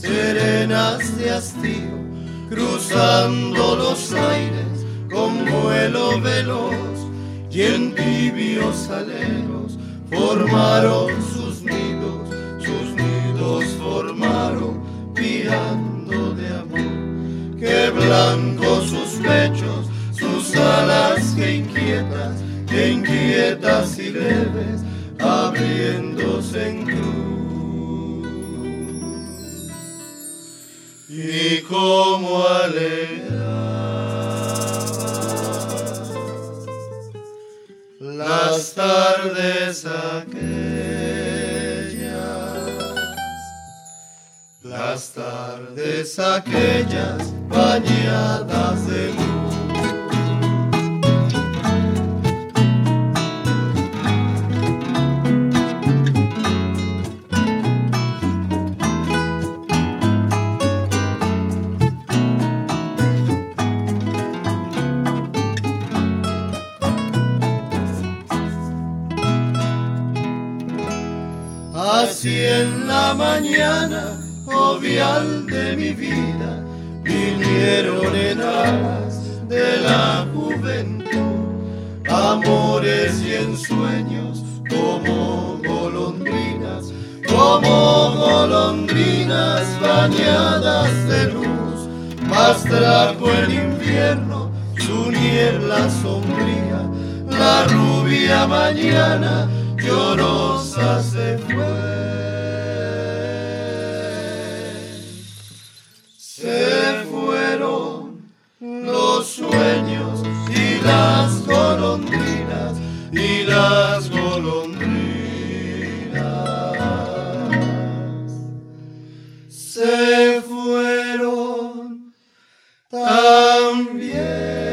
serenas de hastío, cruzando los aires con vuelo veloz y en tibios aleros formaron sus nidos, sus nidos formaron piando de amor. Que blancos sus pechos, sus alas que inquietas, que inquietas y leves, abriéndose en cruz Y como alegraba las tardes aquellas, las tardes aquellas bañadas de luz. Así en la mañana, jovial de mi vida, vinieron en alas de la juventud, amores y ensueños como golondrinas, como golondrinas bañadas de luz, mas trajo el invierno su niebla sombría, la rubia mañana llorosa se fue. Se fueron los sueños y las golondrinas y las golondrinas. Se fueron también.